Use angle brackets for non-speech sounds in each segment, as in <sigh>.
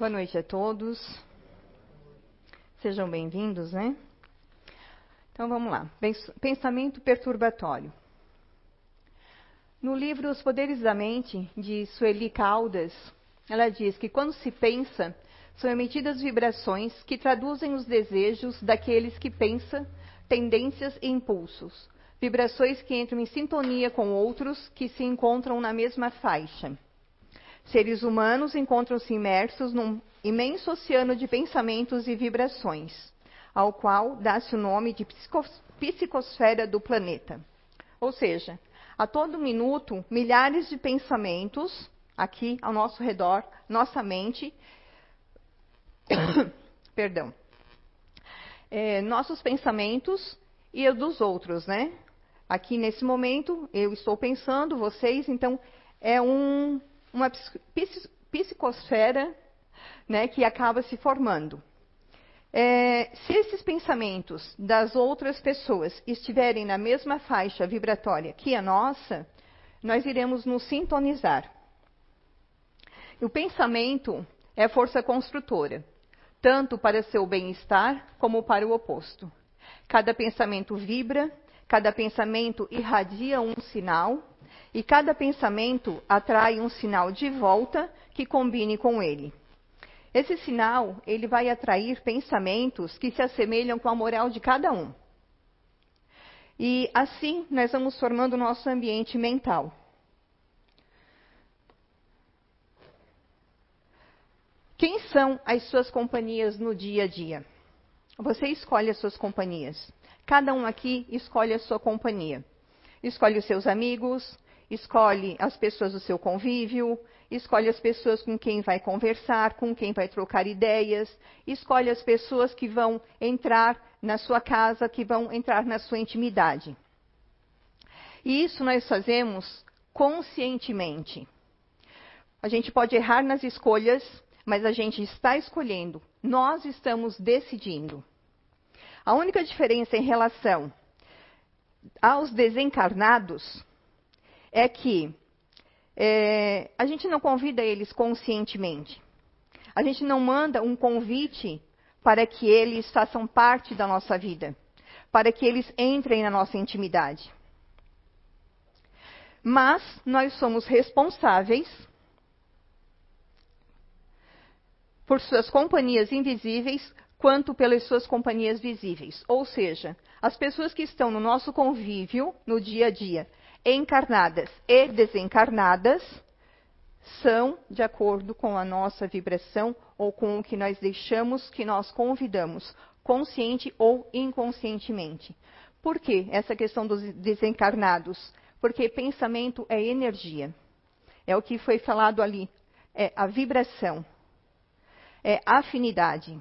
Boa noite a todos. Sejam bem-vindos, né? Então vamos lá. Pensamento perturbatório. No livro Os Poderes da Mente, de Sueli Caldas, ela diz que quando se pensa, são emitidas vibrações que traduzem os desejos daqueles que pensam, tendências e impulsos. Vibrações que entram em sintonia com outros que se encontram na mesma faixa. Seres humanos encontram-se imersos num imenso oceano de pensamentos e vibrações, ao qual dá-se o nome de psicosfera do planeta. Ou seja, a todo minuto, milhares de pensamentos aqui ao nosso redor, nossa mente, <coughs> perdão, é, nossos pensamentos e os dos outros, né? Aqui nesse momento eu estou pensando, vocês, então é um, uma psicosfera né, que acaba se formando. É, se esses pensamentos das outras pessoas estiverem na mesma faixa vibratória que a nossa, nós iremos nos sintonizar. O pensamento é força construtora, tanto para seu bem-estar como para o oposto. Cada pensamento vibra, cada pensamento irradia um sinal, e cada pensamento atrai um sinal de volta que combine com ele. Esse sinal, ele vai atrair pensamentos que se assemelham com a moral de cada um. E assim nós vamos formando o nosso ambiente mental. Quem são as suas companhias no dia a dia? Você escolhe as suas companhias. Cada um aqui escolhe a sua companhia. Escolhe os seus amigos, escolhe as pessoas do seu convívio, escolhe as pessoas com quem vai conversar, com quem vai trocar ideias, escolhe as pessoas que vão entrar na sua casa, que vão entrar na sua intimidade. E isso nós fazemos conscientemente. A gente pode errar nas escolhas, mas a gente está escolhendo. Nós estamos decidindo. A única diferença em relação aos desencarnados é que é, a gente não convida eles conscientemente. A gente não manda um convite para que eles façam parte da nossa vida, para que eles entrem na nossa intimidade. Mas nós somos responsáveis por suas companhias invisíveis quanto pelas suas companhias visíveis. Ou seja, as pessoas que estão no nosso convívio no dia a dia encarnadas e desencarnadas são de acordo com a nossa vibração ou com o que nós deixamos que nós convidamos, consciente ou inconscientemente. Por que essa questão dos desencarnados? Porque pensamento é energia. É o que foi falado ali, é a vibração, é afinidade.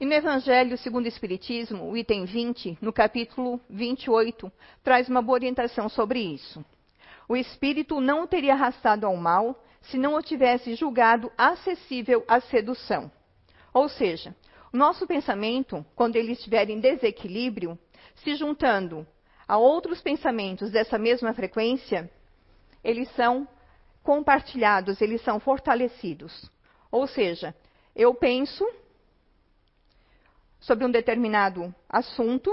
E no Evangelho segundo o Espiritismo, o item 20, no capítulo 28, traz uma boa orientação sobre isso. O espírito não o teria arrastado ao mal se não o tivesse julgado acessível à sedução. Ou seja, o nosso pensamento, quando ele estiver em desequilíbrio, se juntando a outros pensamentos dessa mesma frequência, eles são compartilhados, eles são fortalecidos. Ou seja, eu penso sobre um determinado assunto,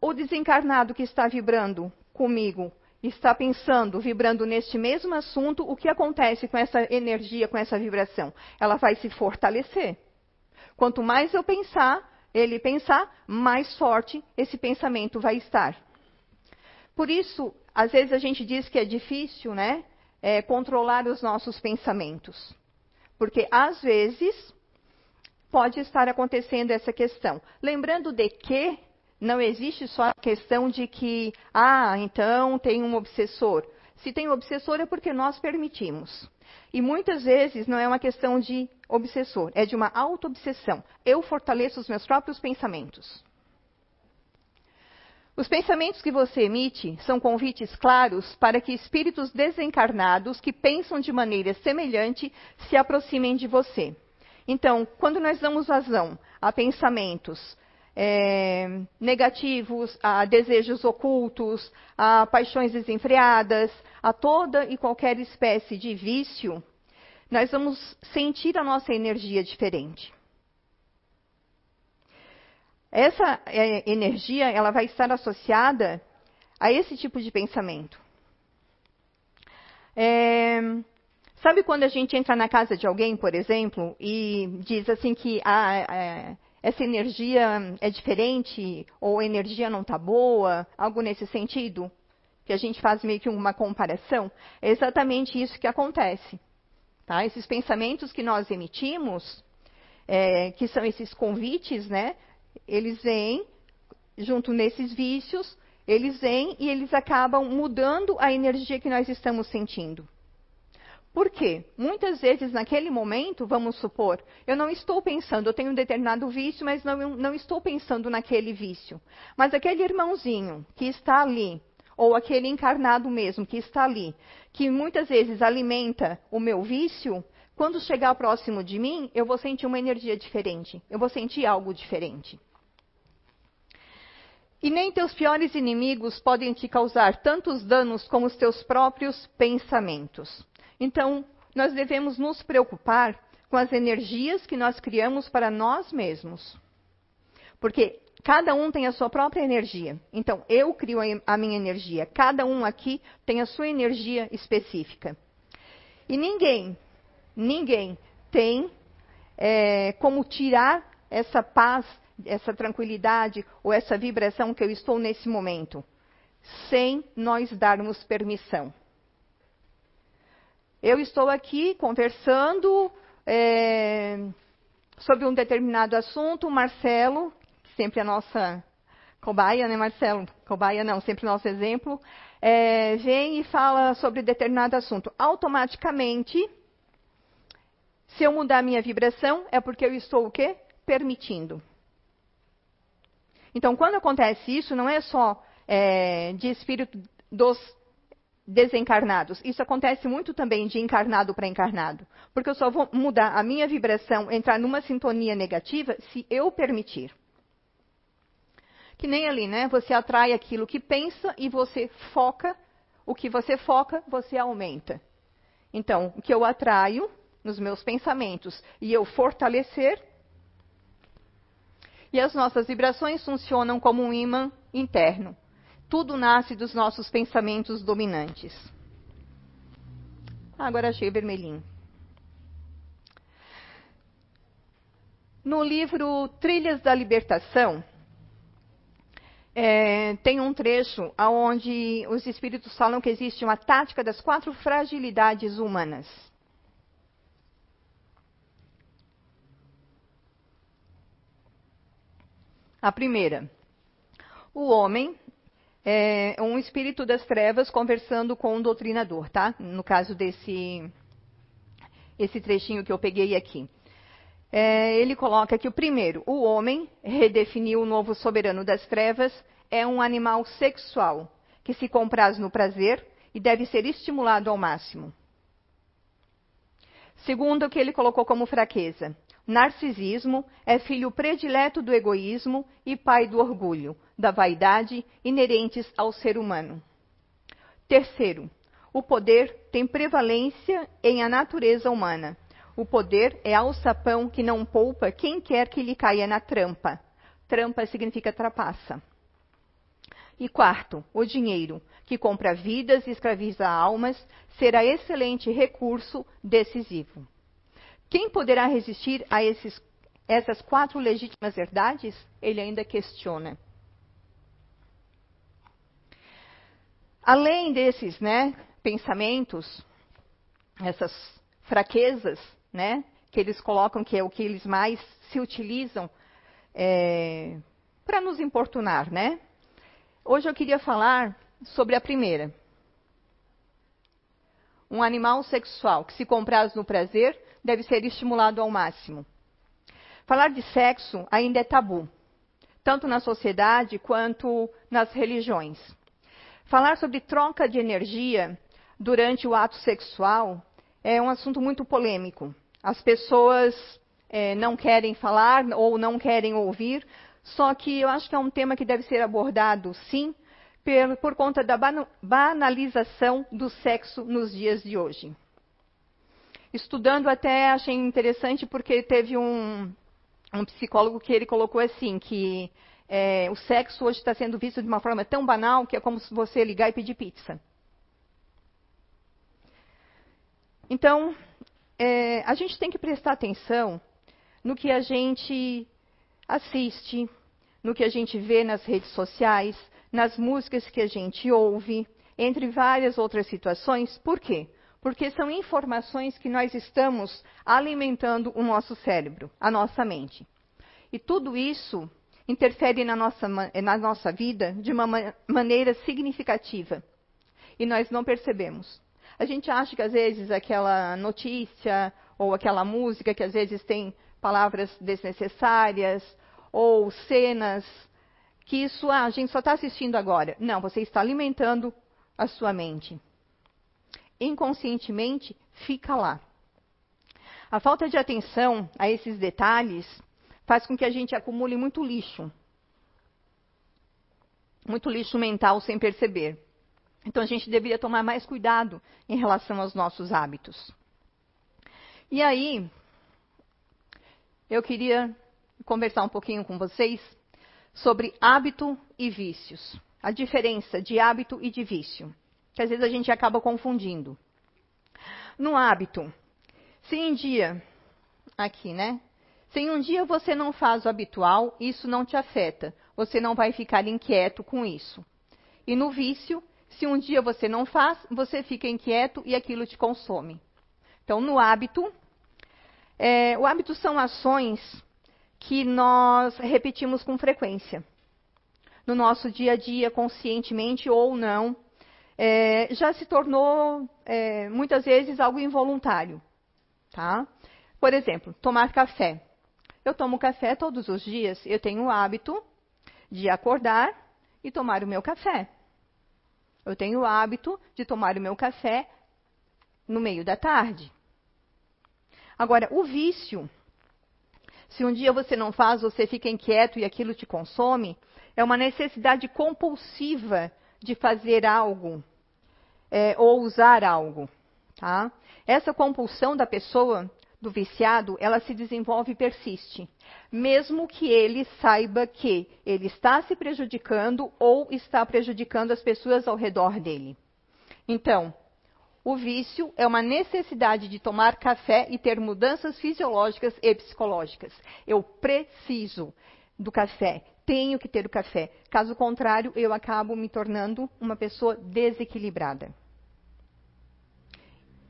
o desencarnado que está vibrando comigo está pensando, vibrando neste mesmo assunto, o que acontece com essa energia, com essa vibração? Ela vai se fortalecer. Quanto mais eu pensar, ele pensar, mais forte esse pensamento vai estar. Por isso, às vezes a gente diz que é difícil, né, é, controlar os nossos pensamentos. Porque às vezes pode estar acontecendo essa questão. Lembrando de que não existe só a questão de que, ah, então tem um obsessor. Se tem um obsessor é porque nós permitimos. E muitas vezes não é uma questão de obsessor, é de uma auto-obsessão. Eu fortaleço os meus próprios pensamentos. Os pensamentos que você emite são convites claros para que espíritos desencarnados que pensam de maneira semelhante se aproximem de você. Então, quando nós damos vazão a pensamentos é, negativos, a desejos ocultos, a paixões desenfreadas, a toda e qualquer espécie de vício, nós vamos sentir a nossa energia diferente. Essa é, energia, ela vai estar associada a esse tipo de pensamento. É, sabe quando a gente entra na casa de alguém, por exemplo, e diz assim que ah, é, essa energia é diferente, ou a energia não está boa, algo nesse sentido? Que a gente faz meio que uma comparação. É exatamente isso que acontece. Tá? Esses pensamentos que nós emitimos, é, que são esses convites, né? Eles vêm junto nesses vícios, eles vêm e eles acabam mudando a energia que nós estamos sentindo. Por quê? Muitas vezes, naquele momento, vamos supor, eu não estou pensando, eu tenho um determinado vício, mas não, não estou pensando naquele vício. Mas aquele irmãozinho que está ali, ou aquele encarnado mesmo que está ali, que muitas vezes alimenta o meu vício, quando chegar próximo de mim, eu vou sentir uma energia diferente, eu vou sentir algo diferente. E nem teus piores inimigos podem te causar tantos danos como os teus próprios pensamentos. Então, nós devemos nos preocupar com as energias que nós criamos para nós mesmos. Porque cada um tem a sua própria energia. Então, eu crio a minha energia. Cada um aqui tem a sua energia específica. E ninguém, ninguém tem é, como tirar essa paz essa tranquilidade ou essa vibração que eu estou nesse momento, sem nós darmos permissão. Eu estou aqui conversando é, sobre um determinado assunto, o Marcelo, sempre a nossa cobaia, né, Marcelo? Cobaia não, sempre nosso exemplo, é, vem e fala sobre determinado assunto. Automaticamente, se eu mudar minha vibração, é porque eu estou o quê? Permitindo. Então, quando acontece isso, não é só é, de espírito dos desencarnados. Isso acontece muito também de encarnado para encarnado. Porque eu só vou mudar a minha vibração, entrar numa sintonia negativa, se eu permitir. Que nem ali, né? Você atrai aquilo que pensa e você foca. O que você foca, você aumenta. Então, o que eu atraio nos meus pensamentos e eu fortalecer, e as nossas vibrações funcionam como um imã interno. Tudo nasce dos nossos pensamentos dominantes. agora achei vermelhinho. No livro Trilhas da Libertação, é, tem um trecho onde os espíritos falam que existe uma tática das quatro fragilidades humanas. A primeira, o homem é um espírito das trevas conversando com um doutrinador, tá? No caso desse esse trechinho que eu peguei aqui. É, ele coloca que o primeiro, o homem, redefiniu o novo soberano das trevas, é um animal sexual, que se compraz no prazer e deve ser estimulado ao máximo. Segundo, o que ele colocou como fraqueza, Narcisismo é filho predileto do egoísmo e pai do orgulho, da vaidade inerentes ao ser humano. Terceiro, o poder tem prevalência em a natureza humana. O poder é alçapão que não poupa quem quer que lhe caia na trampa. Trampa significa trapaça. E quarto, o dinheiro, que compra vidas e escraviza almas, será excelente recurso decisivo. Quem poderá resistir a esses, essas quatro legítimas verdades? Ele ainda questiona. Além desses né, pensamentos, essas fraquezas, né, que eles colocam que é o que eles mais se utilizam é, para nos importunar, né? Hoje eu queria falar sobre a primeira. Um animal sexual que se compraz no prazer deve ser estimulado ao máximo. Falar de sexo ainda é tabu, tanto na sociedade quanto nas religiões. Falar sobre troca de energia durante o ato sexual é um assunto muito polêmico. As pessoas é, não querem falar ou não querem ouvir Só que eu acho que é um tema que deve ser abordado, sim, por, por conta da banalização do sexo nos dias de hoje. Estudando até achei interessante porque teve um, um psicólogo que ele colocou assim que é, o sexo hoje está sendo visto de uma forma tão banal que é como se você ligar e pedir pizza. Então, é, a gente tem que prestar atenção no que a gente assiste, no que a gente vê nas redes sociais, nas músicas que a gente ouve, entre várias outras situações. Por quê? Porque são informações que nós estamos alimentando o nosso cérebro, a nossa mente. E tudo isso interfere na nossa, na nossa vida de uma maneira significativa. E nós não percebemos. A gente acha que às vezes aquela notícia ou aquela música que às vezes tem palavras desnecessárias ou cenas que isso ah, a gente só está assistindo agora. Não, você está alimentando a sua mente. Inconscientemente fica lá. A falta de atenção a esses detalhes faz com que a gente acumule muito lixo. Muito lixo mental sem perceber. Então a gente deveria tomar mais cuidado em relação aos nossos hábitos. E aí, eu queria conversar um pouquinho com vocês sobre hábito e vícios. A diferença de hábito e de vício. Que às vezes a gente acaba confundindo. No hábito, se em dia, aqui, né? Se em um dia você não faz o habitual, isso não te afeta. Você não vai ficar inquieto com isso. E no vício, se um dia você não faz, você fica inquieto e aquilo te consome. Então, no hábito, é, o hábito são ações que nós repetimos com frequência. No nosso dia a dia, conscientemente ou não, é, já se tornou é, muitas vezes algo involuntário. Tá? Por exemplo, tomar café. Eu tomo café todos os dias, eu tenho o hábito de acordar e tomar o meu café. Eu tenho o hábito de tomar o meu café no meio da tarde. Agora, o vício, se um dia você não faz, você fica inquieto e aquilo te consome, é uma necessidade compulsiva de fazer algo é, ou usar algo. Tá? Essa compulsão da pessoa, do viciado, ela se desenvolve e persiste, mesmo que ele saiba que ele está se prejudicando ou está prejudicando as pessoas ao redor dele. Então, o vício é uma necessidade de tomar café e ter mudanças fisiológicas e psicológicas. Eu preciso do café, tenho que ter o café. Caso contrário, eu acabo me tornando uma pessoa desequilibrada.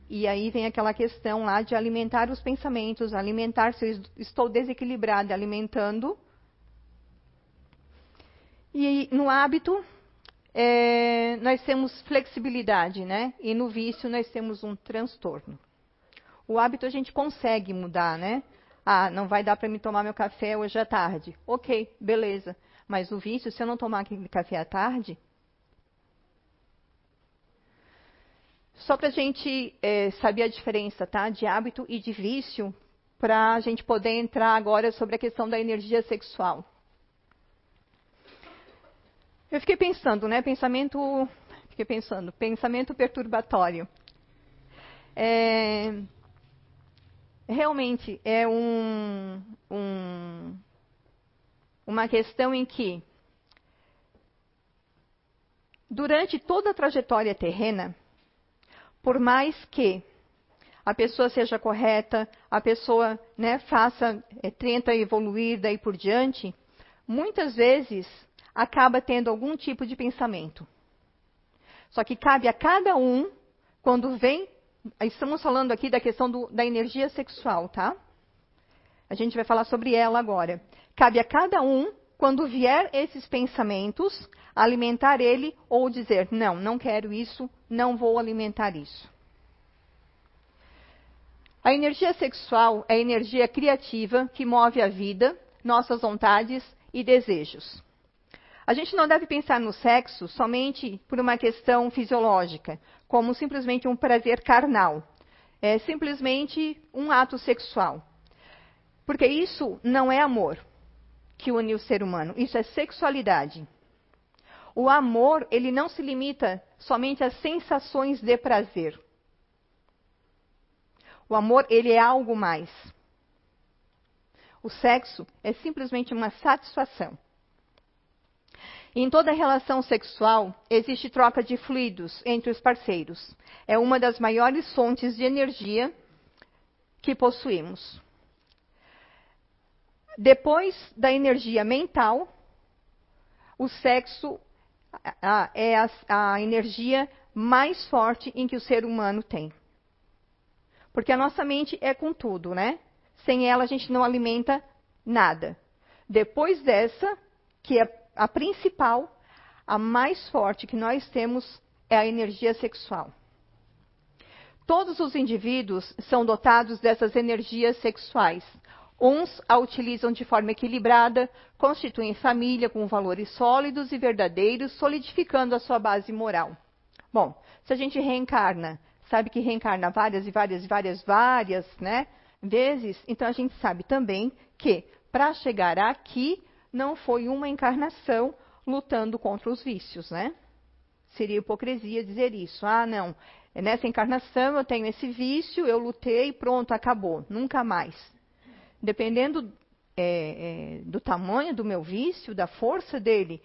E aí vem aquela questão lá de alimentar os pensamentos, alimentar se eu estou desequilibrada, alimentando. E no hábito, é, nós temos flexibilidade, né? E no vício, nós temos um transtorno. O hábito a gente consegue mudar, né? Ah, não vai dar para me tomar meu café hoje à tarde. Ok, beleza. Mas o vício, se eu não tomar aquele café à tarde, Só para a gente é, saber a diferença tá, de hábito e de vício, para a gente poder entrar agora sobre a questão da energia sexual. Eu fiquei pensando, né? Pensamento. Fiquei pensando, pensamento perturbatório. É, realmente é um, um, uma questão em que, durante toda a trajetória terrena, por mais que a pessoa seja correta, a pessoa né, faça, é, tenta evoluir daí por diante, muitas vezes acaba tendo algum tipo de pensamento. Só que cabe a cada um, quando vem, estamos falando aqui da questão do, da energia sexual, tá? A gente vai falar sobre ela agora. Cabe a cada um, quando vier esses pensamentos, alimentar ele ou dizer: não, não quero isso, não vou alimentar isso. A energia sexual é a energia criativa que move a vida, nossas vontades e desejos. A gente não deve pensar no sexo somente por uma questão fisiológica, como simplesmente um prazer carnal. É simplesmente um ato sexual. Porque isso não é amor. que une o ser humano. Isso é sexualidade. O amor, ele não se limita somente às sensações de prazer. O amor, ele é algo mais. O sexo é simplesmente uma satisfação. Em toda relação sexual, existe troca de fluidos entre os parceiros. É uma das maiores fontes de energia que possuímos. Depois da energia mental, o sexo é a, a energia mais forte em que o ser humano tem. Porque a nossa mente é com tudo, né? Sem ela a gente não alimenta nada. Depois dessa, que é a principal, a mais forte que nós temos é a energia sexual. Todos os indivíduos são dotados dessas energias sexuais, Uns a utilizam de forma equilibrada, constituem família com valores sólidos e verdadeiros, solidificando a sua base moral. Bom, se a gente reencarna, sabe que reencarna várias e várias e várias, várias, né, vezes, então a gente sabe também que para chegar aqui não foi uma encarnação lutando contra os vícios, né? Seria hipocrisia dizer isso. Ah, não, nessa encarnação eu tenho esse vício, eu lutei, pronto, acabou, nunca mais dependendo é, é, do tamanho do meu vício, da força dele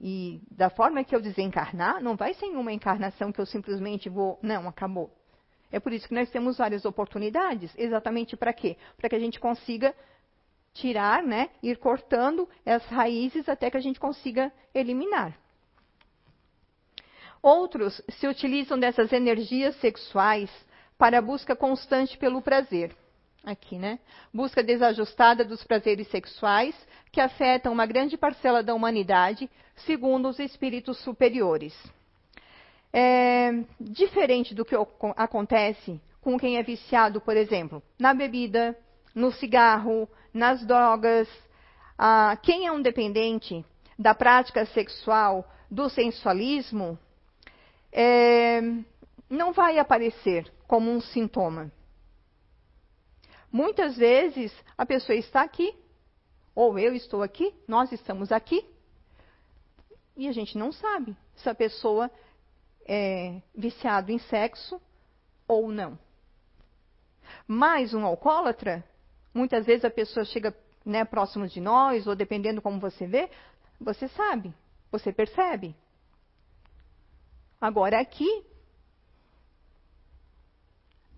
e da forma que eu desencarnar, não vai ser uma encarnação que eu simplesmente vou, não, acabou. É por isso que nós temos várias oportunidades. Exatamente para quê? Para que a gente consiga tirar, né, ir cortando as raízes até que a gente consiga eliminar. Outros se utilizam dessas energias sexuais para a busca constante pelo prazer aqui, né? Busca desajustada dos prazeres sexuais que afetam uma grande parcela da humanidade, segundo os espíritos superiores. É diferente do que acontece com quem é viciado, por exemplo, na bebida, no cigarro, nas drogas. Ah, quem é um dependente da prática sexual, do sensualismo, é, não vai aparecer como um sintoma. Muitas vezes a pessoa está aqui, ou eu estou aqui, nós estamos aqui, e a gente não sabe se a pessoa é viciado em sexo ou não. Mas um alcoólatra, muitas vezes a pessoa chega né, próximo de nós, ou dependendo como você vê, você sabe, você percebe. Agora aqui,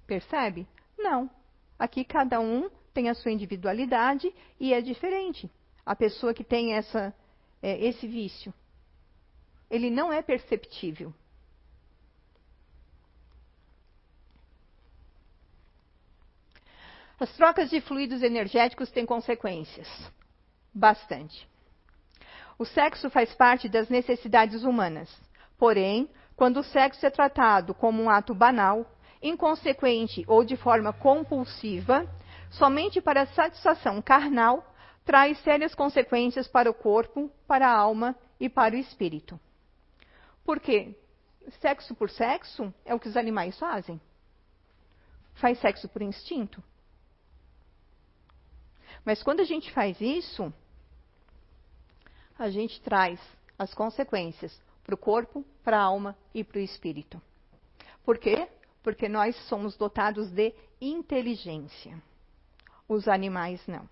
percebe? Não. Aqui cada um tem a sua individualidade e é diferente. A pessoa que tem essa, é, esse vício, ele não é perceptível. As trocas de fluidos energéticos têm consequências. Bastante. O sexo faz parte das necessidades humanas. Porém, quando o sexo é tratado como um ato banal, inconsequente ou de forma compulsiva, somente para satisfação carnal, traz sérias consequências para o corpo, para a alma e para o espírito. Por quê? Sexo por sexo é o que os animais fazem. Faz sexo por instinto. Mas quando a gente faz isso, a gente traz as consequências para o corpo, para a alma e para o espírito. Por quê? porque nós somos dotados de inteligência. Os animais não.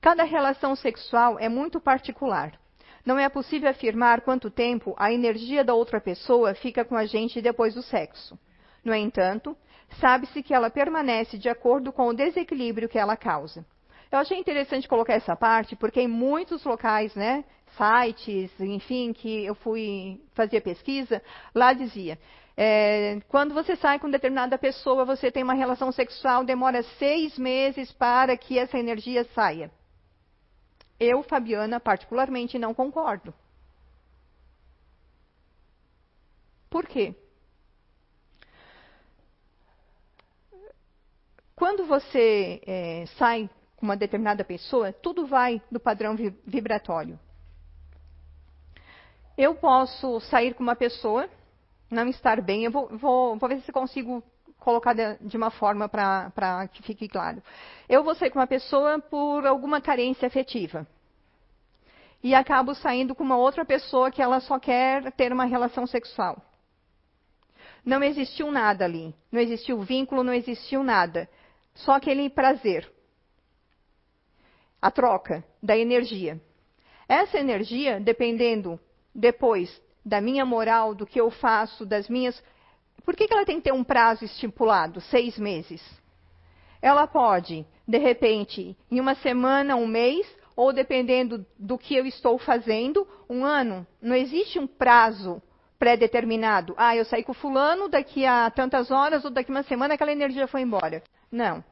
Cada relação sexual é muito particular. Não é possível afirmar quanto tempo a energia da outra pessoa fica com a gente depois do sexo. No entanto, sabe-se que ela permanece de acordo com o desequilíbrio que ela causa. Eu achei interessante colocar essa parte, porque em muitos locais, né, sites, enfim, que eu fui fazer pesquisa, lá dizia: é, quando você sai com determinada pessoa, você tem uma relação sexual, demora seis meses para que essa energia saia. Eu, Fabiana, particularmente, não concordo. Por quê? Quando você é, sai com uma determinada pessoa, tudo vai do padrão vibratório. Eu posso sair com uma pessoa não estar bem, eu vou, vou, vou ver se consigo colocar de, de uma forma para que fique claro. Eu vou sair com uma pessoa por alguma carência afetiva. E acabo saindo com uma outra pessoa que ela só quer ter uma relação sexual. Não existiu nada ali. Não existiu vínculo, não existiu nada. Só aquele prazer. A troca da energia. Essa energia, dependendo depois da minha moral, do que eu faço, das minhas. Por que, que ela tem que ter um prazo estipulado, seis meses? Ela pode, de repente, em uma semana, um mês, ou dependendo do que eu estou fazendo, um ano. Não existe um prazo pré-determinado. Ah, eu saí com fulano, daqui a tantas horas ou daqui a uma semana aquela energia foi embora. Não.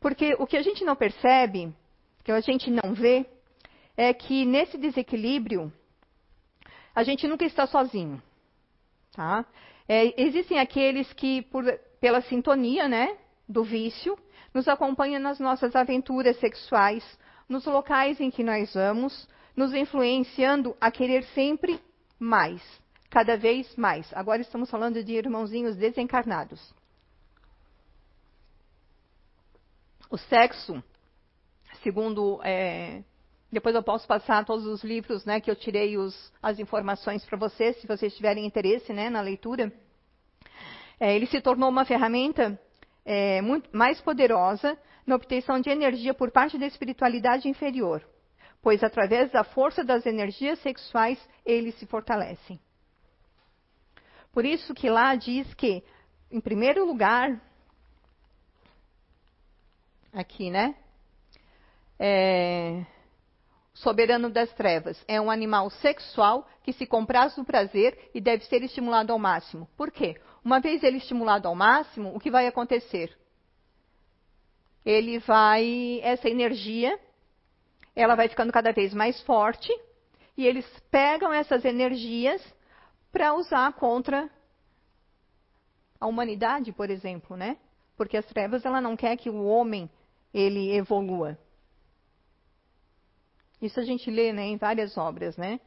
Porque o que a gente não percebe, que a gente não vê, é que nesse desequilíbrio a gente nunca está sozinho. Tá? É, existem aqueles que, por, pela sintonia né, do vício, nos acompanham nas nossas aventuras sexuais, nos locais em que nós vamos, nos influenciando a querer sempre mais, cada vez mais. Agora estamos falando de irmãozinhos desencarnados. O sexo, segundo. É, depois eu posso passar todos os livros né, que eu tirei os, as informações para vocês, se vocês tiverem interesse né, na leitura. É, ele se tornou uma ferramenta é, muito mais poderosa na obtenção de energia por parte da espiritualidade inferior pois através da força das energias sexuais eles se fortalecem. Por isso que lá diz que, em primeiro lugar, aqui, né? É, soberano das trevas é um animal sexual que se compraz do prazer e deve ser estimulado ao máximo. Por quê? Uma vez ele estimulado ao máximo, o que vai acontecer? Ele vai, essa energia ela vai ficando cada vez mais forte e eles pegam essas energias para usar contra a humanidade, por exemplo, né? Porque as trevas ela não quer que o homem ele evolua. Isso a gente lê, né, em várias obras, né?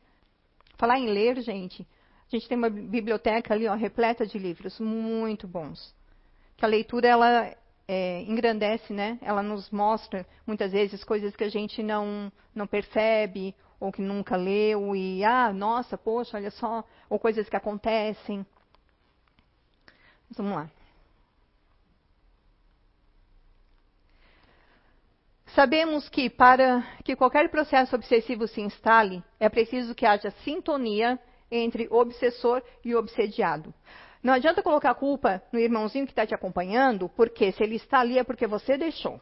Falar em ler, gente, a gente tem uma biblioteca ali, ó, repleta de livros muito bons. Que a leitura ela é, engrandece, né? Ela nos mostra muitas vezes coisas que a gente não não percebe ou que nunca leu e ah, nossa, poxa, olha só, ou coisas que acontecem. Vamos lá. Sabemos que para que qualquer processo obsessivo se instale, é preciso que haja sintonia entre obsessor e obsediado. Não adianta colocar a culpa no irmãozinho que está te acompanhando, porque se ele está ali é porque você deixou.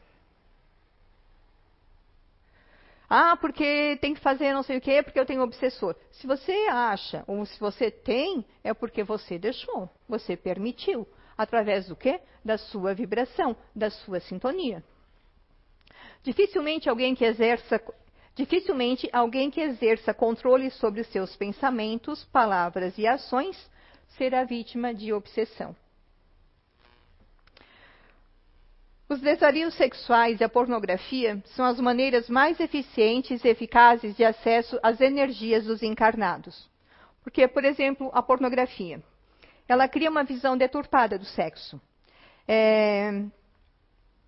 Ah, porque tem que fazer não sei o quê, porque eu tenho obsessor. Se você acha, ou se você tem, é porque você deixou, você permitiu. Através do quê? Da sua vibração, da sua sintonia. Dificilmente alguém que exerça dificilmente alguém que exerça controle sobre os seus pensamentos, palavras e ações será vítima de obsessão. Os desarios sexuais e a pornografia são as maneiras mais eficientes e eficazes de acesso às energias dos encarnados. Porque, por exemplo, a pornografia. Ela cria uma visão deturpada do sexo. É,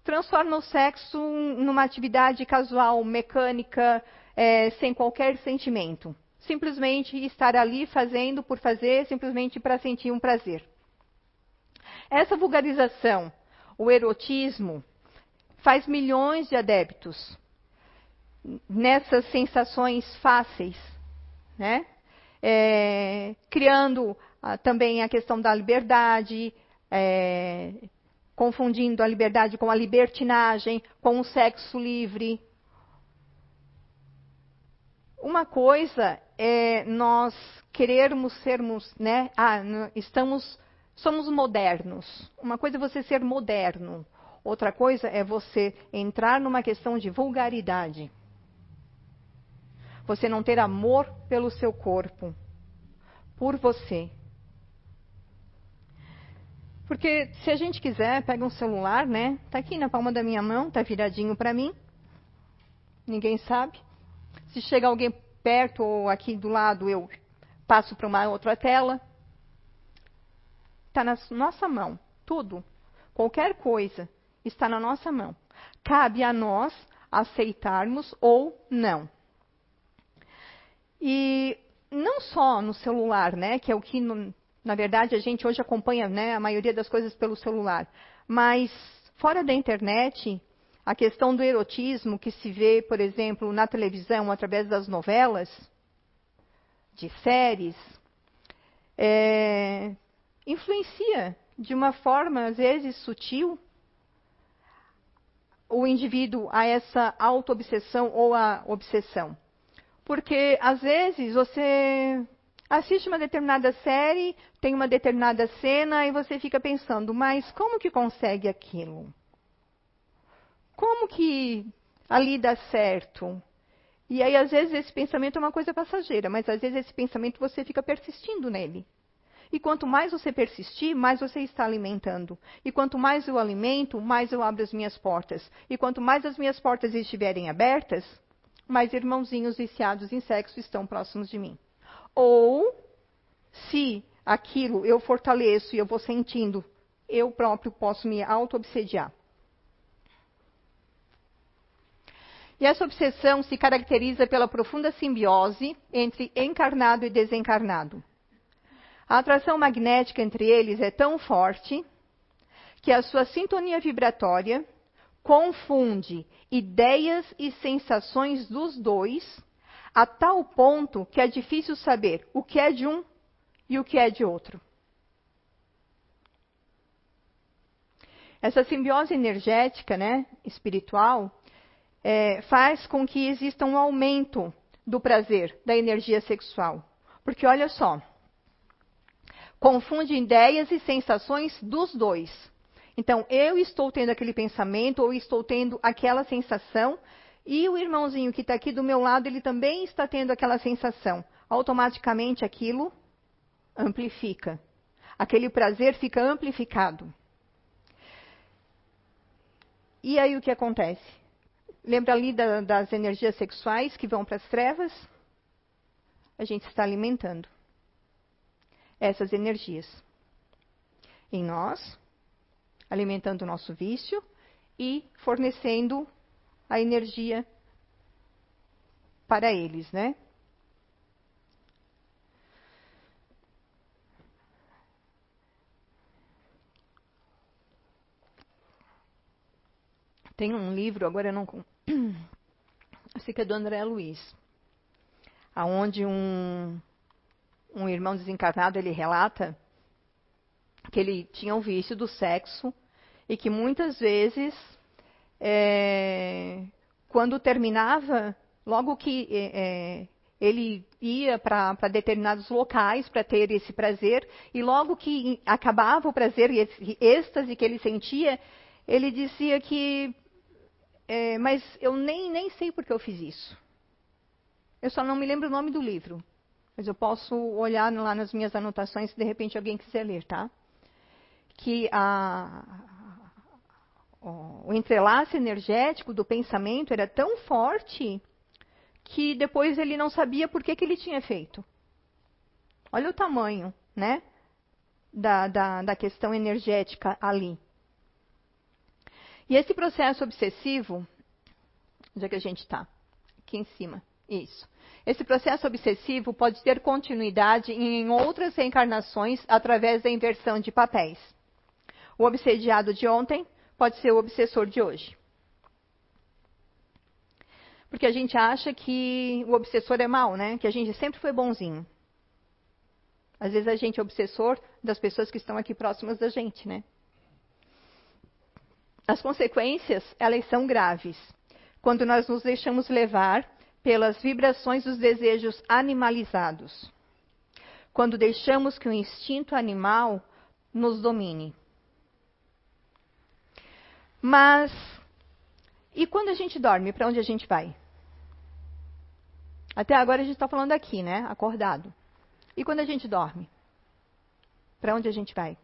transforma o sexo numa atividade casual, mecânica, é, sem qualquer sentimento simplesmente estar ali fazendo por fazer, simplesmente para sentir um prazer. Essa vulgarização, o erotismo, faz milhões de adeptos nessas sensações fáceis, né? É, criando ah, também a questão da liberdade, é, confundindo a liberdade com a libertinagem, com o sexo livre. Uma coisa é nós querermos sermos, né? Ah, estamos, somos modernos. Uma coisa é você ser moderno. Outra coisa é você entrar numa questão de vulgaridade. Você não ter amor pelo seu corpo, por você. Porque se a gente quiser, pega um celular, né? Tá aqui na palma da minha mão, tá viradinho para mim. Ninguém sabe. Se chega alguém perto ou aqui do lado, eu passo para uma outra tela. está na nossa mão. Tudo, qualquer coisa, está na nossa mão. Cabe a nós aceitarmos ou não. E não só no celular, né, que é o que, na verdade, a gente hoje acompanha né, a maioria das coisas pelo celular, mas fora da internet, a questão do erotismo que se vê, por exemplo, na televisão através das novelas, de séries, é, influencia de uma forma, às vezes, sutil, o indivíduo a essa auto-obsessão ou a obsessão. Porque, às vezes, você assiste uma determinada série, tem uma determinada cena e você fica pensando, mas como que consegue aquilo? Como que ali dá certo? E aí, às vezes, esse pensamento é uma coisa passageira, mas às vezes esse pensamento você fica persistindo nele. E quanto mais você persistir, mais você está alimentando. E quanto mais eu alimento, mais eu abro as minhas portas. E quanto mais as minhas portas estiverem abertas, mais irmãozinhos viciados em sexo estão próximos de mim. Ou, se aquilo eu fortaleço e eu vou sentindo, eu próprio posso me auto-obsediar. E essa obsessão se caracteriza pela profunda simbiose entre encarnado e desencarnado. A atração magnética entre eles é tão forte que a sua sintonia vibratória confunde ideias e sensações dos dois a tal ponto que é difícil saber o que é de um e o que é de outro. Essa simbiose energética, né, espiritual, é, faz com que exista um aumento do prazer, da energia sexual. Porque olha só, confunde ideias e sensações dos dois. Então, eu estou tendo aquele pensamento ou estou tendo aquela sensação e o irmãozinho que está aqui do meu lado, ele também está tendo aquela sensação. Automaticamente aquilo amplifica. Aquele prazer fica amplificado. E aí o que acontece? Lembra ali da, das energias sexuais que vão para as trevas? A gente está alimentando essas energias em nós, alimentando o nosso vício e fornecendo a energia para eles, né? Tem um livro, agora eu não. Eu sei que é do André Luiz, aonde um, um irmão desencarnado ele relata que ele tinha o vício do sexo e que muitas vezes, é, quando terminava, logo que é, é ele ia para determinados locais para ter esse prazer, e logo que acabava o prazer e esse êxtase que ele sentia, ele dizia que é, mas eu nem, nem sei por que eu fiz isso. Eu só não me lembro o nome do livro. Mas eu posso olhar lá nas minhas anotações se de repente alguém quiser ler, tá? Que a, o entrelace energético do pensamento era tão forte que depois ele não sabia por que, que ele tinha feito. Olha o tamanho, né? Da, da, da questão energética ali. E esse processo obsessivo, onde é que a gente está? Aqui em cima. Isso. Esse processo obsessivo pode ter continuidade em outras reencarnações através da inversão de papéis. O obsediado de ontem pode ser o obsessor de hoje. Porque a gente acha que o obsessor é mau, né? Que a gente sempre foi bonzinho. Às vezes a gente é obsessor das pessoas que estão aqui próximas da gente, né? As consequências, elas são graves. Quando nós nos deixamos levar pelas vibrações dos desejos animalizados. Quando deixamos que o instinto animal nos domine. Mas, e quando a gente dorme, para onde a gente vai? Até agora a gente está falando aqui, né? Acordado. E quando a gente dorme? Para onde a gente vai?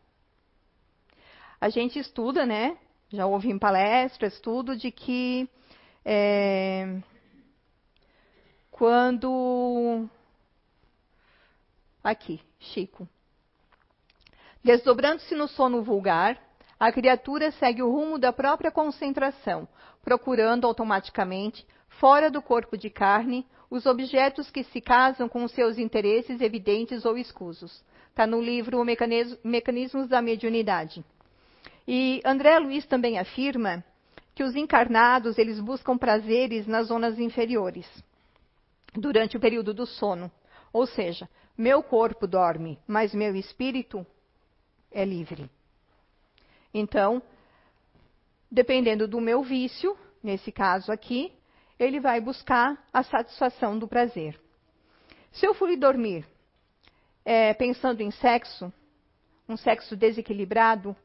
A gente estuda, né? Já ouvi em palestras, tudo de que é, quando. Aqui, Chico. Desdobrando-se no sono vulgar, a criatura segue o rumo da própria concentração, procurando automaticamente, fora do corpo de carne, os objetos que se casam com seus interesses evidentes ou escusos. Está no livro Mecanismos da Mediunidade. E André Luiz também afirma que os encarnados eles buscam prazeres nas zonas inferiores durante o período do sono. Ou seja, meu corpo dorme, mas meu espírito é livre. Então, dependendo do meu vício, nesse caso aqui, ele vai buscar a satisfação do prazer. Se eu fui dormir é, pensando em sexo, um sexo desequilibrado,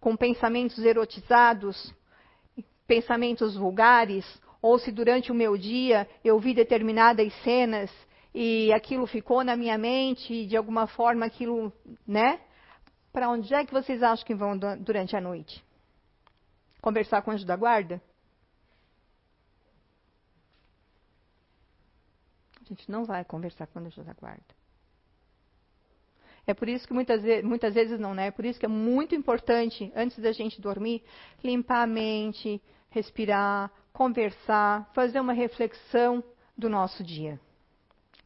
com pensamentos erotizados, pensamentos vulgares, ou se durante o meu dia eu vi determinadas cenas e aquilo ficou na minha mente e de alguma forma aquilo, né? Para onde é que vocês acham que vão durante a noite? Conversar com o anjo da guarda? A gente não vai conversar com o anjo da guarda. É por isso que muitas, muitas vezes não, né? É por isso que é muito importante, antes da gente dormir, limpar a mente, respirar, conversar, fazer uma reflexão do nosso dia.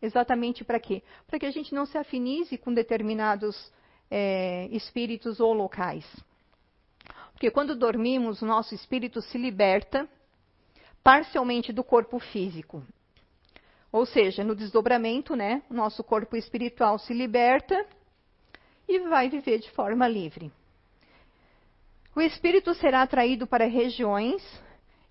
Exatamente para quê? Para que a gente não se afinize com determinados é, espíritos ou locais. Porque quando dormimos, o nosso espírito se liberta parcialmente do corpo físico. Ou seja, no desdobramento, né, nosso corpo espiritual se liberta e vai viver de forma livre. O espírito será atraído para regiões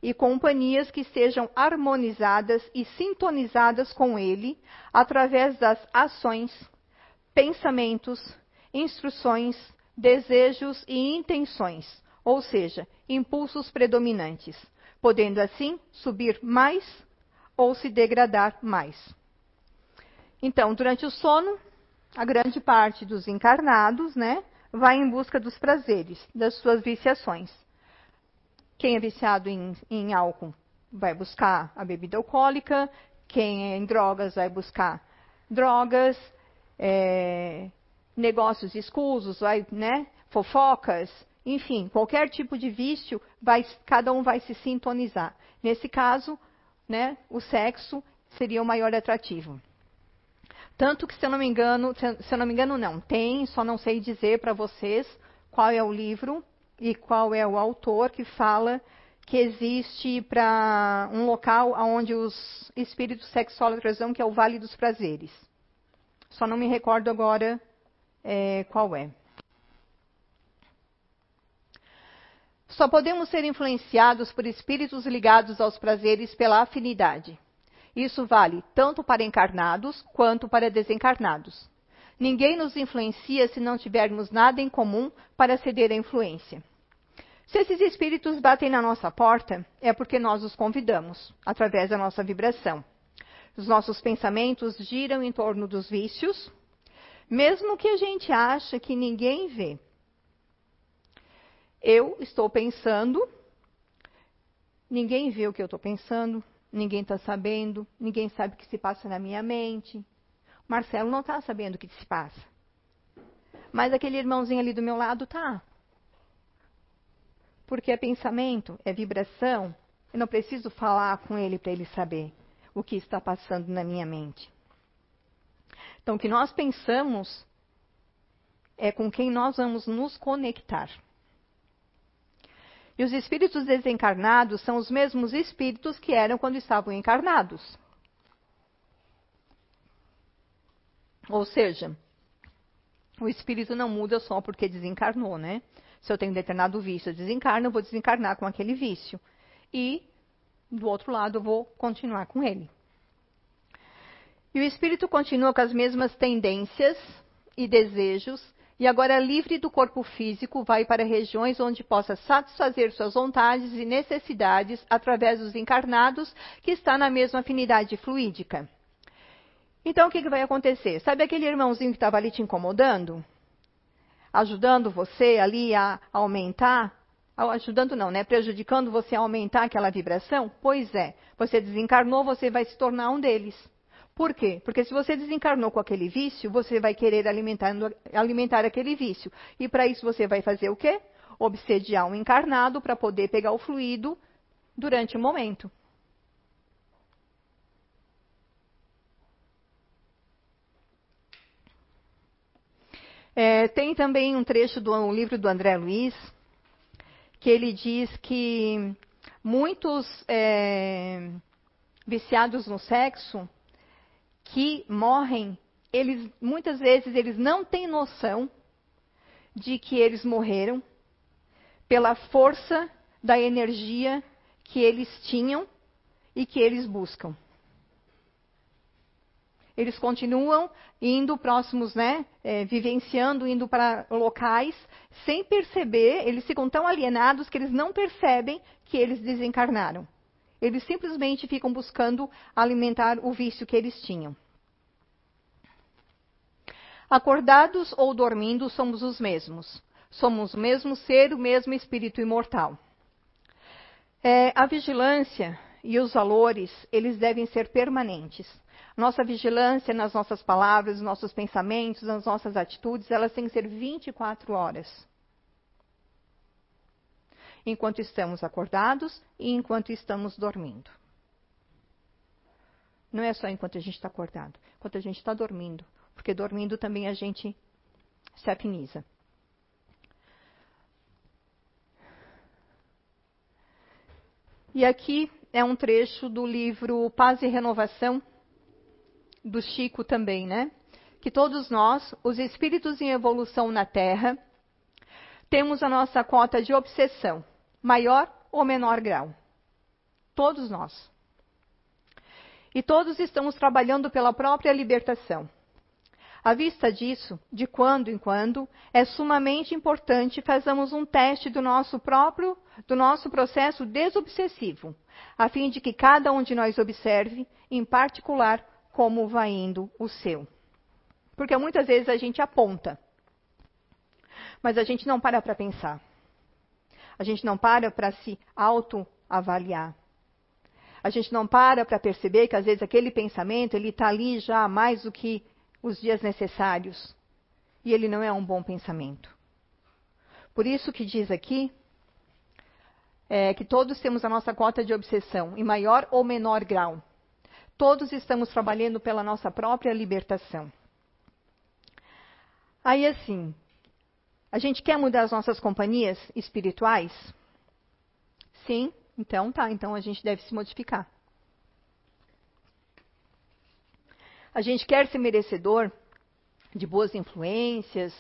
e companhias que sejam harmonizadas e sintonizadas com ele através das ações, pensamentos, instruções, desejos e intenções, ou seja, impulsos predominantes, podendo assim subir mais ou se degradar mais. Então, durante o sono, a grande parte dos encarnados, né, vai em busca dos prazeres, das suas viciações. Quem é viciado em, em álcool vai buscar a bebida alcoólica, quem é em drogas vai buscar drogas, é, negócios escusos, vai, né, fofocas, enfim, qualquer tipo de vício, vai, cada um vai se sintonizar. Nesse caso, né, o sexo seria o maior atrativo. Tanto que, se eu não me engano, se eu não me engano, não, tem, só não sei dizer para vocês qual é o livro e qual é o autor que fala que existe para um local onde os espíritos sexólatras vão, que é o Vale dos Prazeres. Só não me recordo agora é, qual é. Só podemos ser influenciados por espíritos ligados aos prazeres pela afinidade. Isso vale tanto para encarnados quanto para desencarnados. Ninguém nos influencia se não tivermos nada em comum para ceder à influência. Se esses espíritos batem na nossa porta, é porque nós os convidamos, através da nossa vibração. Os nossos pensamentos giram em torno dos vícios, mesmo que a gente ache que ninguém vê. Eu estou pensando, ninguém vê o que eu estou pensando, ninguém está sabendo, ninguém sabe o que se passa na minha mente. Marcelo não está sabendo o que se passa. Mas aquele irmãozinho ali do meu lado tá. Porque é pensamento, é vibração. Eu não preciso falar com ele para ele saber o que está passando na minha mente. Então, o que nós pensamos é com quem nós vamos nos conectar. E os espíritos desencarnados são os mesmos espíritos que eram quando estavam encarnados. Ou seja, o espírito não muda só porque desencarnou, né? Se eu tenho determinado vício, eu desencarno, eu vou desencarnar com aquele vício. E, do outro lado, eu vou continuar com ele. E o espírito continua com as mesmas tendências e desejos e agora, livre do corpo físico, vai para regiões onde possa satisfazer suas vontades e necessidades através dos encarnados, que está na mesma afinidade fluídica. Então, o que, que vai acontecer? Sabe aquele irmãozinho que estava ali te incomodando? Ajudando você ali a aumentar? Ajudando não, né? Prejudicando você a aumentar aquela vibração? Pois é. Você desencarnou, você vai se tornar um deles. Por quê? Porque se você desencarnou com aquele vício, você vai querer alimentar, alimentar aquele vício. E para isso você vai fazer o quê? Obsediar um encarnado para poder pegar o fluido durante o momento. É, tem também um trecho do livro do André Luiz, que ele diz que muitos é, viciados no sexo que morrem, eles muitas vezes eles não têm noção de que eles morreram pela força da energia que eles tinham e que eles buscam. Eles continuam indo próximos, né, é, vivenciando, indo para locais, sem perceber, eles ficam tão alienados que eles não percebem que eles desencarnaram. Eles simplesmente ficam buscando alimentar o vício que eles tinham. Acordados ou dormindo, somos os mesmos. Somos o mesmo ser, o mesmo espírito imortal. É, a vigilância e os valores, eles devem ser permanentes. Nossa vigilância nas nossas palavras, nos nossos pensamentos, nas nossas atitudes, elas têm que ser 24 horas enquanto estamos acordados e enquanto estamos dormindo. Não é só enquanto a gente está acordado, enquanto a gente está dormindo, porque dormindo também a gente se afiniza. E aqui é um trecho do livro Paz e Renovação, do Chico também, né? Que todos nós, os espíritos em evolução na Terra, temos a nossa cota de obsessão maior ou menor grau. Todos nós. E todos estamos trabalhando pela própria libertação. À vista disso, de quando em quando, é sumamente importante fazermos um teste do nosso próprio, do nosso processo desobsessivo, a fim de que cada um de nós observe, em particular, como vai indo o seu. Porque muitas vezes a gente aponta, mas a gente não para para pensar. A gente não para para se autoavaliar. A gente não para para perceber que às vezes aquele pensamento ele está ali já mais do que os dias necessários e ele não é um bom pensamento. Por isso que diz aqui é, que todos temos a nossa cota de obsessão, em maior ou menor grau. Todos estamos trabalhando pela nossa própria libertação. Aí assim, a gente quer mudar as nossas companhias espirituais? Sim, então tá, então a gente deve se modificar. A gente quer ser merecedor de boas influências,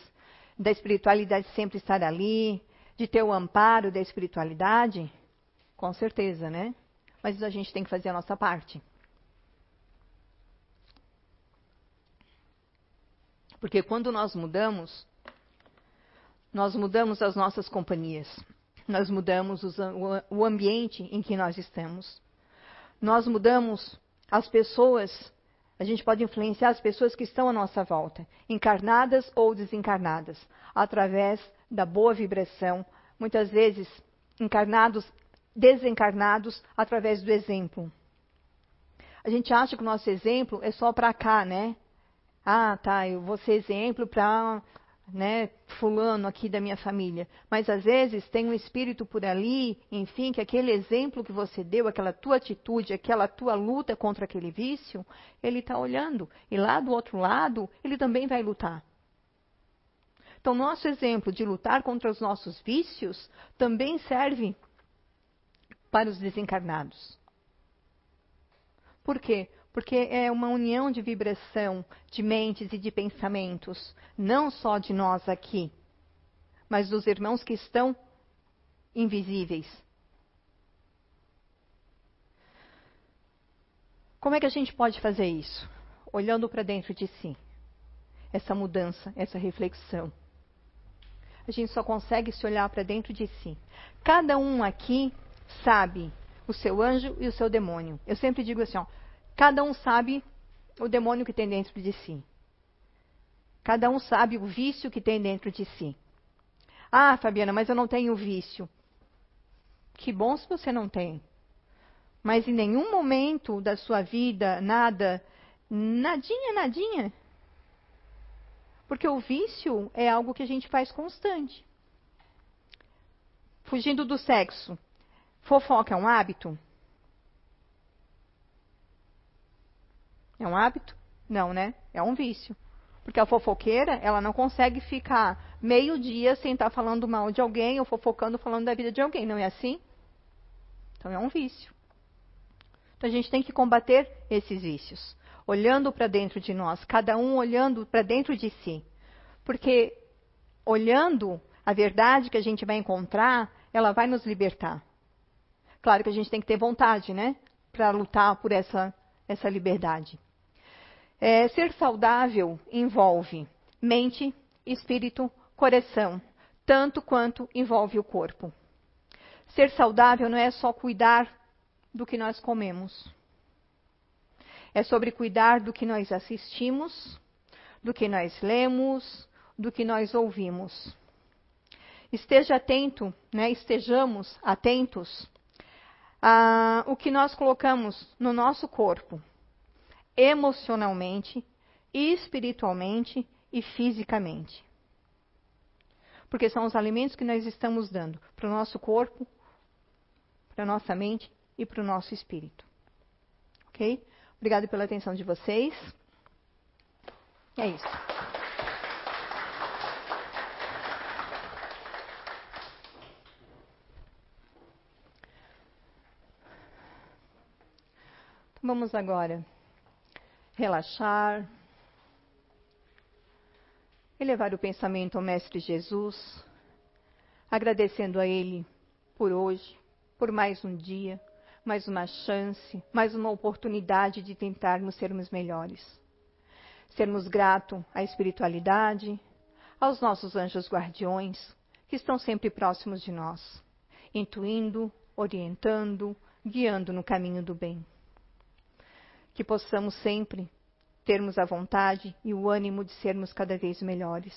da espiritualidade sempre estar ali, de ter o amparo da espiritualidade? Com certeza, né? Mas a gente tem que fazer a nossa parte. Porque quando nós mudamos, nós mudamos as nossas companhias, nós mudamos os, o, o ambiente em que nós estamos, nós mudamos as pessoas, a gente pode influenciar as pessoas que estão à nossa volta, encarnadas ou desencarnadas, através da boa vibração, muitas vezes encarnados, desencarnados, através do exemplo. A gente acha que o nosso exemplo é só para cá, né? Ah, tá, eu vou ser exemplo para né, fulano aqui da minha família. Mas às vezes tem um espírito por ali, enfim, que aquele exemplo que você deu, aquela tua atitude, aquela tua luta contra aquele vício, ele está olhando. E lá do outro lado, ele também vai lutar. Então, nosso exemplo de lutar contra os nossos vícios também serve para os desencarnados. Por quê? Porque é uma união de vibração de mentes e de pensamentos, não só de nós aqui, mas dos irmãos que estão invisíveis. Como é que a gente pode fazer isso? Olhando para dentro de si. Essa mudança, essa reflexão. A gente só consegue se olhar para dentro de si. Cada um aqui sabe o seu anjo e o seu demônio. Eu sempre digo assim, ó, Cada um sabe o demônio que tem dentro de si. Cada um sabe o vício que tem dentro de si. Ah, Fabiana, mas eu não tenho vício. Que bom se você não tem. Mas em nenhum momento da sua vida, nada Nadinha, nadinha. Porque o vício é algo que a gente faz constante. Fugindo do sexo. Fofoca é um hábito? É um hábito? Não, né? É um vício. Porque a fofoqueira, ela não consegue ficar meio dia sem estar falando mal de alguém ou fofocando falando da vida de alguém, não é assim? Então é um vício. Então a gente tem que combater esses vícios, olhando para dentro de nós, cada um olhando para dentro de si. Porque olhando a verdade que a gente vai encontrar, ela vai nos libertar. Claro que a gente tem que ter vontade, né? Para lutar por essa, essa liberdade. É, ser saudável envolve mente, espírito, coração, tanto quanto envolve o corpo. Ser saudável não é só cuidar do que nós comemos. É sobre cuidar do que nós assistimos, do que nós lemos, do que nós ouvimos. Esteja atento, né? estejamos atentos a o que nós colocamos no nosso corpo, emocionalmente, espiritualmente e fisicamente. Porque são os alimentos que nós estamos dando para o nosso corpo, para a nossa mente e para o nosso espírito. Ok? Obrigado pela atenção de vocês. É isso. Vamos agora relaxar, elevar o pensamento ao Mestre Jesus, agradecendo a Ele por hoje, por mais um dia, mais uma chance, mais uma oportunidade de tentarmos sermos melhores. Sermos gratos à espiritualidade, aos nossos anjos guardiões, que estão sempre próximos de nós, intuindo, orientando, guiando no caminho do bem que possamos sempre termos a vontade e o ânimo de sermos cada vez melhores.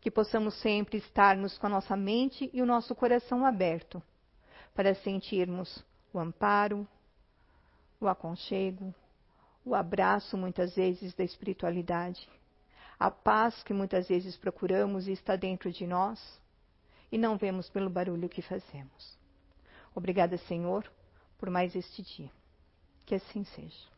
Que possamos sempre estarmos com a nossa mente e o nosso coração aberto para sentirmos o amparo, o aconchego, o abraço muitas vezes da espiritualidade, a paz que muitas vezes procuramos e está dentro de nós e não vemos pelo barulho que fazemos. Obrigada, Senhor, por mais este dia. Que assim seja.